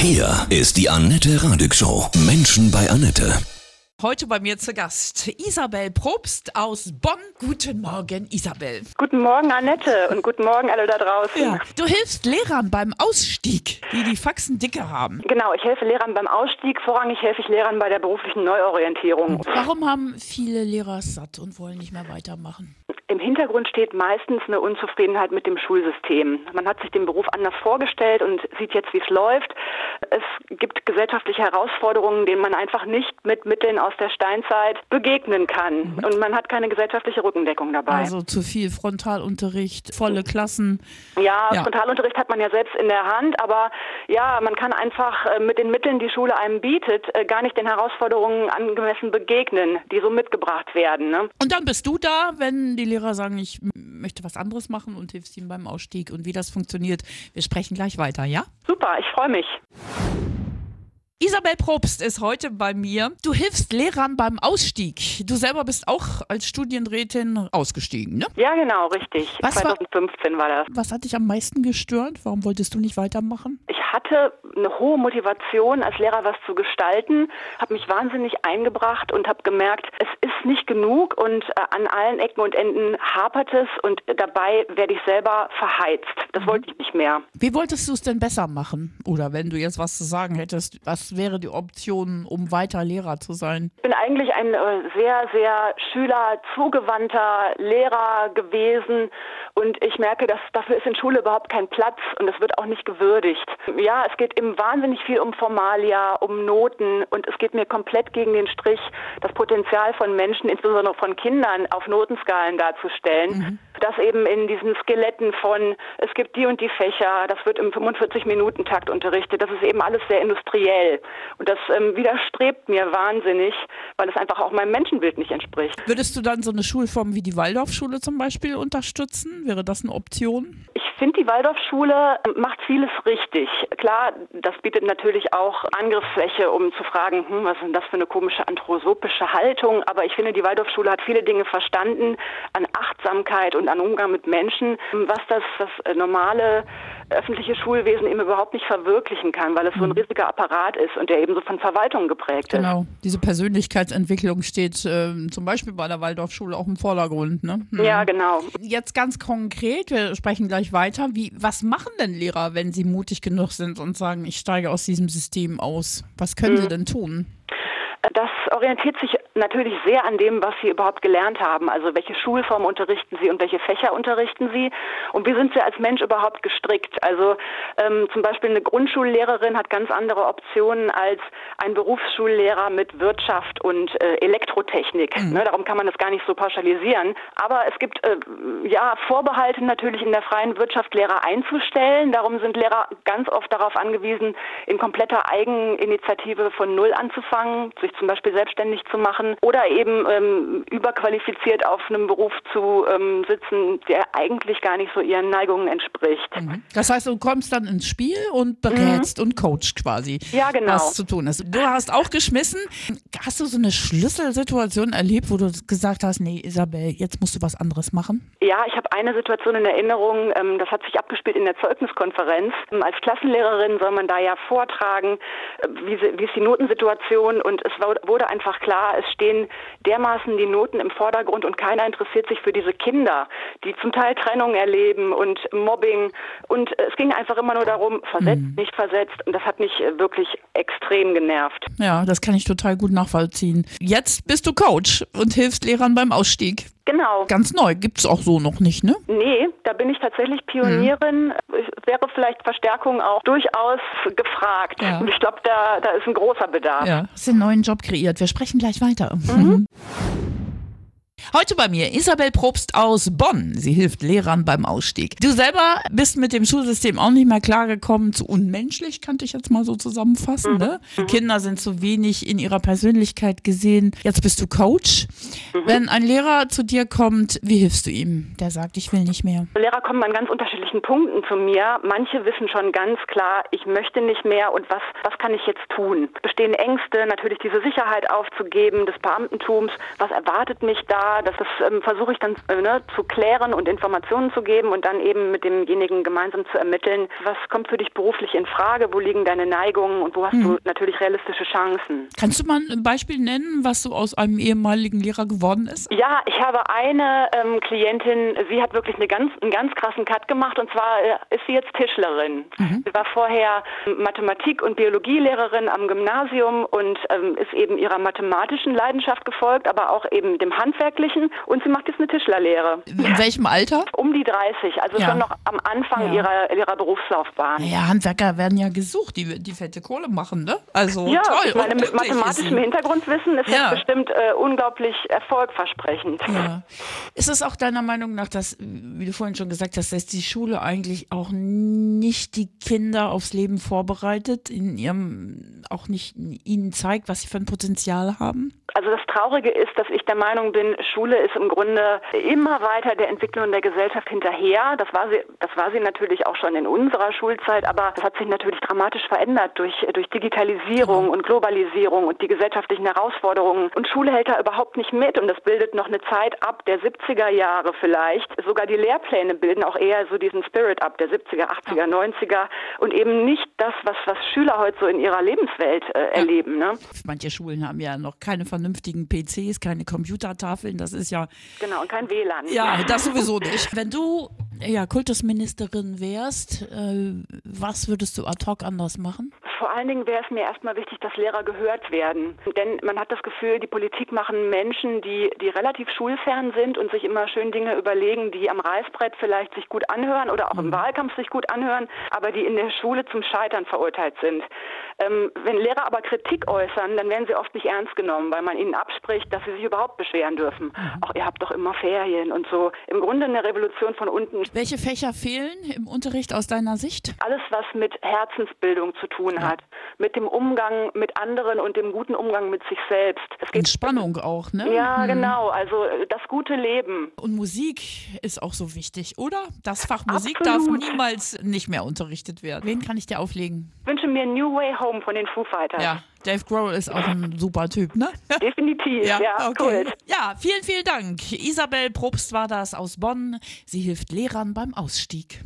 Hier ist die Annette Radig Show. Menschen bei Annette. Heute bei mir zu Gast Isabel Probst aus Bonn. Guten Morgen, Isabel. Guten Morgen, Annette, und guten Morgen alle da draußen. Ja. Du hilfst Lehrern beim Ausstieg, die die Faxen dicke haben. Genau, ich helfe Lehrern beim Ausstieg. Vorrangig helfe ich Lehrern bei der beruflichen Neuorientierung. Warum haben viele Lehrer es satt und wollen nicht mehr weitermachen? Im Hintergrund steht meistens eine Unzufriedenheit mit dem Schulsystem. Man hat sich den Beruf anders vorgestellt und sieht jetzt, wie es läuft. Es gibt gesellschaftliche Herausforderungen, denen man einfach nicht mit Mitteln aus der Steinzeit begegnen kann. Mhm. Und man hat keine gesellschaftliche Rückendeckung dabei. Also zu viel Frontalunterricht, volle Klassen. Ja, Ja. Frontalunterricht hat man ja selbst in der Hand, aber ja, man kann einfach äh, mit den Mitteln, die Schule einem bietet, äh, gar nicht den Herausforderungen angemessen begegnen, die so mitgebracht werden. Ne? Und dann bist du da, wenn die Lehrer sagen, ich möchte was anderes machen und hilfst ihnen beim Ausstieg. Und wie das funktioniert, wir sprechen gleich weiter, ja? Super, ich freue mich. Isabel Probst ist heute bei mir. Du hilfst Lehrern beim Ausstieg. Du selber bist auch als Studienrätin ausgestiegen, ne? Ja, genau, richtig. Was war- 2015 war das. Was hat dich am meisten gestört? Warum wolltest du nicht weitermachen? Ich hatte eine hohe Motivation, als Lehrer was zu gestalten, habe mich wahnsinnig eingebracht und habe gemerkt, es ist nicht genug und äh, an allen Ecken und Enden hapert es und dabei werde ich selber verheizt. Das wollte ich nicht mehr. Wie wolltest du es denn besser machen? Oder wenn du jetzt was zu sagen hättest, was wäre die Option, um weiter Lehrer zu sein? Ich bin eigentlich ein äh, sehr, sehr schülerzugewandter Lehrer gewesen und ich merke, dass dafür ist in Schule überhaupt kein Platz und es wird auch nicht gewürdigt. Ja, es geht eben wahnsinnig viel um Formalia, um Noten und es geht mir komplett gegen den Strich, das Potenzial von Menschen, insbesondere von Kindern, auf Notenskalen darzustellen. Das eben in diesen Skeletten von, es gibt die und die Fächer, das wird im 45-Minuten-Takt unterrichtet, das ist eben alles sehr industriell. Und das ähm, widerstrebt mir wahnsinnig, weil es einfach auch meinem Menschenbild nicht entspricht. Würdest du dann so eine Schulform wie die Waldorfschule zum Beispiel unterstützen? Wäre das eine Option? Ich finde, die Waldorfschule ähm, macht vieles richtig. Klar, das bietet natürlich auch Angriffsfläche, um zu fragen, hm, was ist denn das für eine komische anthroposophische Haltung. Aber ich finde, die Waldorfschule hat viele Dinge verstanden an Achtsamkeit und an Umgang mit Menschen, was das, das äh, normale öffentliche Schulwesen eben überhaupt nicht verwirklichen kann, weil es so ein riesiger Apparat ist und der eben so von Verwaltung geprägt ist. Genau. Diese Persönlichkeitsentwicklung steht ähm, zum Beispiel bei der Waldorfschule auch im Vordergrund. Ne? Hm. Ja, genau. Jetzt ganz konkret, wir sprechen gleich weiter. Wie, was machen denn Lehrer, wenn sie mutig genug sind und sagen, ich steige aus diesem System aus? Was können sie denn tun? Das orientiert sich natürlich sehr an dem, was Sie überhaupt gelernt haben. Also welche Schulform unterrichten Sie und welche Fächer unterrichten Sie und wie sind Sie als Mensch überhaupt gestrickt? Also ähm, zum Beispiel eine Grundschullehrerin hat ganz andere Optionen als ein Berufsschullehrer mit Wirtschaft und äh, Elektrotechnik. Ne, darum kann man das gar nicht so pauschalisieren. Aber es gibt äh, ja Vorbehalte natürlich in der freien Wirtschaft Lehrer einzustellen. Darum sind Lehrer ganz oft darauf angewiesen, in kompletter Eigeninitiative von Null anzufangen, sich zum Beispiel selbstständig zu machen oder eben ähm, überqualifiziert auf einem Beruf zu ähm, sitzen, der eigentlich gar nicht so ihren Neigungen entspricht. Das heißt, du kommst dann ins Spiel und berätst und coachst quasi, Ja, genau. was zu tun ist. Du hast auch geschmissen. Hast du so eine Schlüsselsituation erlebt, wo du gesagt hast, nee, Isabel, jetzt musst du was anderes machen? Ja, ich habe eine Situation in Erinnerung, ähm, das hat sich abgespielt in der Zeugniskonferenz. Ähm, Als Klassenlehrerin soll man da ja vortragen, äh, wie, sie- wie ist die Notensituation und es wurde einfach klar, es stehen dermaßen die Noten im Vordergrund und keiner interessiert sich für diese Kinder, die zum Teil Trennung erleben und Mobbing und es ging einfach immer nur darum, versetzt, nicht versetzt und das hat mich äh, wirklich extrem genervt. Ja, das kann ich total gut nachvollziehen. Jetzt bist du Coach und hilfst Lehrern beim Ausstieg. Genau. Ganz neu, gibt's auch so noch nicht, ne? Nee, da bin ich tatsächlich Pionierin. Es wäre vielleicht Verstärkung auch durchaus gefragt. Ja. Und ich glaube, da, da ist ein großer Bedarf. Ja. Hast den neuen Job kreiert. Wir sprechen gleich weiter. Heute bei mir Isabel Probst aus Bonn. Sie hilft Lehrern beim Ausstieg. Du selber bist mit dem Schulsystem auch nicht mehr klargekommen. Zu unmenschlich, kannte ich jetzt mal so zusammenfassen. Ne? Die Kinder sind zu wenig in ihrer Persönlichkeit gesehen. Jetzt bist du Coach. Wenn ein Lehrer zu dir kommt, wie hilfst du ihm? Der sagt, ich will nicht mehr. Lehrer kommen an ganz unterschiedlichen Punkten zu mir. Manche wissen schon ganz klar, ich möchte nicht mehr und was, was kann ich jetzt tun? Bestehen Ängste, natürlich diese Sicherheit aufzugeben des Beamtentums. Was erwartet mich da? Da, das ähm, versuche ich dann äh, ne, zu klären und Informationen zu geben und dann eben mit demjenigen gemeinsam zu ermitteln, was kommt für dich beruflich in Frage, wo liegen deine Neigungen und wo hast du natürlich realistische Chancen. Kannst du mal ein Beispiel nennen, was so aus einem ehemaligen Lehrer geworden ist? Ja, ich habe eine ähm, Klientin, sie hat wirklich eine ganz, einen ganz krassen Cut gemacht und zwar äh, ist sie jetzt Tischlerin. Sie war vorher Mathematik- und Biologielehrerin am Gymnasium und ähm, ist eben ihrer mathematischen Leidenschaft gefolgt, aber auch eben dem handwerklichen und sie macht jetzt eine Tischlerlehre. In welchem Alter? Um die 30, also Ja. schon noch am Anfang Ja. ihrer, ihrer Berufslaufbahn. Ja, Handwerker werden ja gesucht, die, die fette Kohle machen, ne? Also Ja, toll. ich meine, mit mathematischem. Hintergrundwissen ist Ja. das bestimmt äh, unglaublich erfolgversprechend. Ja. Ist es auch deiner Meinung nach, dass, wie du vorhin schon gesagt hast, dass die Schule eigentlich auch nicht die Kinder aufs Leben vorbereitet, in ihrem, auch nicht ihnen zeigt, was sie für ein Potenzial haben? Also das Traurige ist, dass ich der Meinung bin, Schule ist im Grunde immer weiter der Entwicklung der Gesellschaft hinterher. Das war sie, das war sie natürlich auch schon in unserer Schulzeit, aber das hat sich natürlich dramatisch verändert durch, durch Digitalisierung und Globalisierung und die gesellschaftlichen Herausforderungen. Und Schule hält da überhaupt nicht mit und das bildet noch eine Zeit ab der 70er Jahre vielleicht. Sogar die Lehrpläne bilden auch eher so diesen Spirit ab der 70er, 80er, 90er und eben nicht das, was, was Schüler heute so in ihrer Lebenswelt äh, erleben. Ne? Manche Schulen haben ja noch keine vernünftigen PCs, keine Computertafeln. Das ist ja, Genau, und kein WLAN. ja, das sowieso nicht. Wenn du ja Kultusministerin wärst, äh, was würdest du ad hoc anders machen? Vor allen Dingen wäre es mir erstmal wichtig, dass Lehrer gehört werden. Denn man hat das Gefühl, die Politik machen Menschen, die, die relativ schulfern sind und sich immer schön Dinge überlegen, die am Reißbrett vielleicht sich gut anhören oder auch im Wahlkampf sich gut anhören, aber die in der Schule zum Scheitern verurteilt sind. Ähm, wenn Lehrer aber Kritik äußern, dann werden sie oft nicht ernst genommen, weil man ihnen abspricht, dass sie sich überhaupt beschweren dürfen. Auch ihr habt doch immer Ferien und so. Im Grunde eine Revolution von unten. Welche Fächer fehlen im Unterricht aus deiner Sicht? Alles, was mit Herzensbildung zu tun hat, mit dem Umgang mit anderen und dem guten Umgang mit sich selbst. Es geht Entspannung auch, ne? ja, genau. Also äh, das gute Leben. Und Musik ist auch so wichtig, oder? Das Fach Musik Absolut. darf niemals nicht mehr unterrichtet werden. Wen kann ich dir auflegen? Ich wünsche mir New Way Home von den Foo Fighters. Ja, Dave Grohl ist auch ein super Typ, ne? Definitiv. Ja, okay. cool. Ja, vielen, vielen Dank. Isabel Probst war das aus Bonn. Sie hilft Lehrern beim Ausstieg.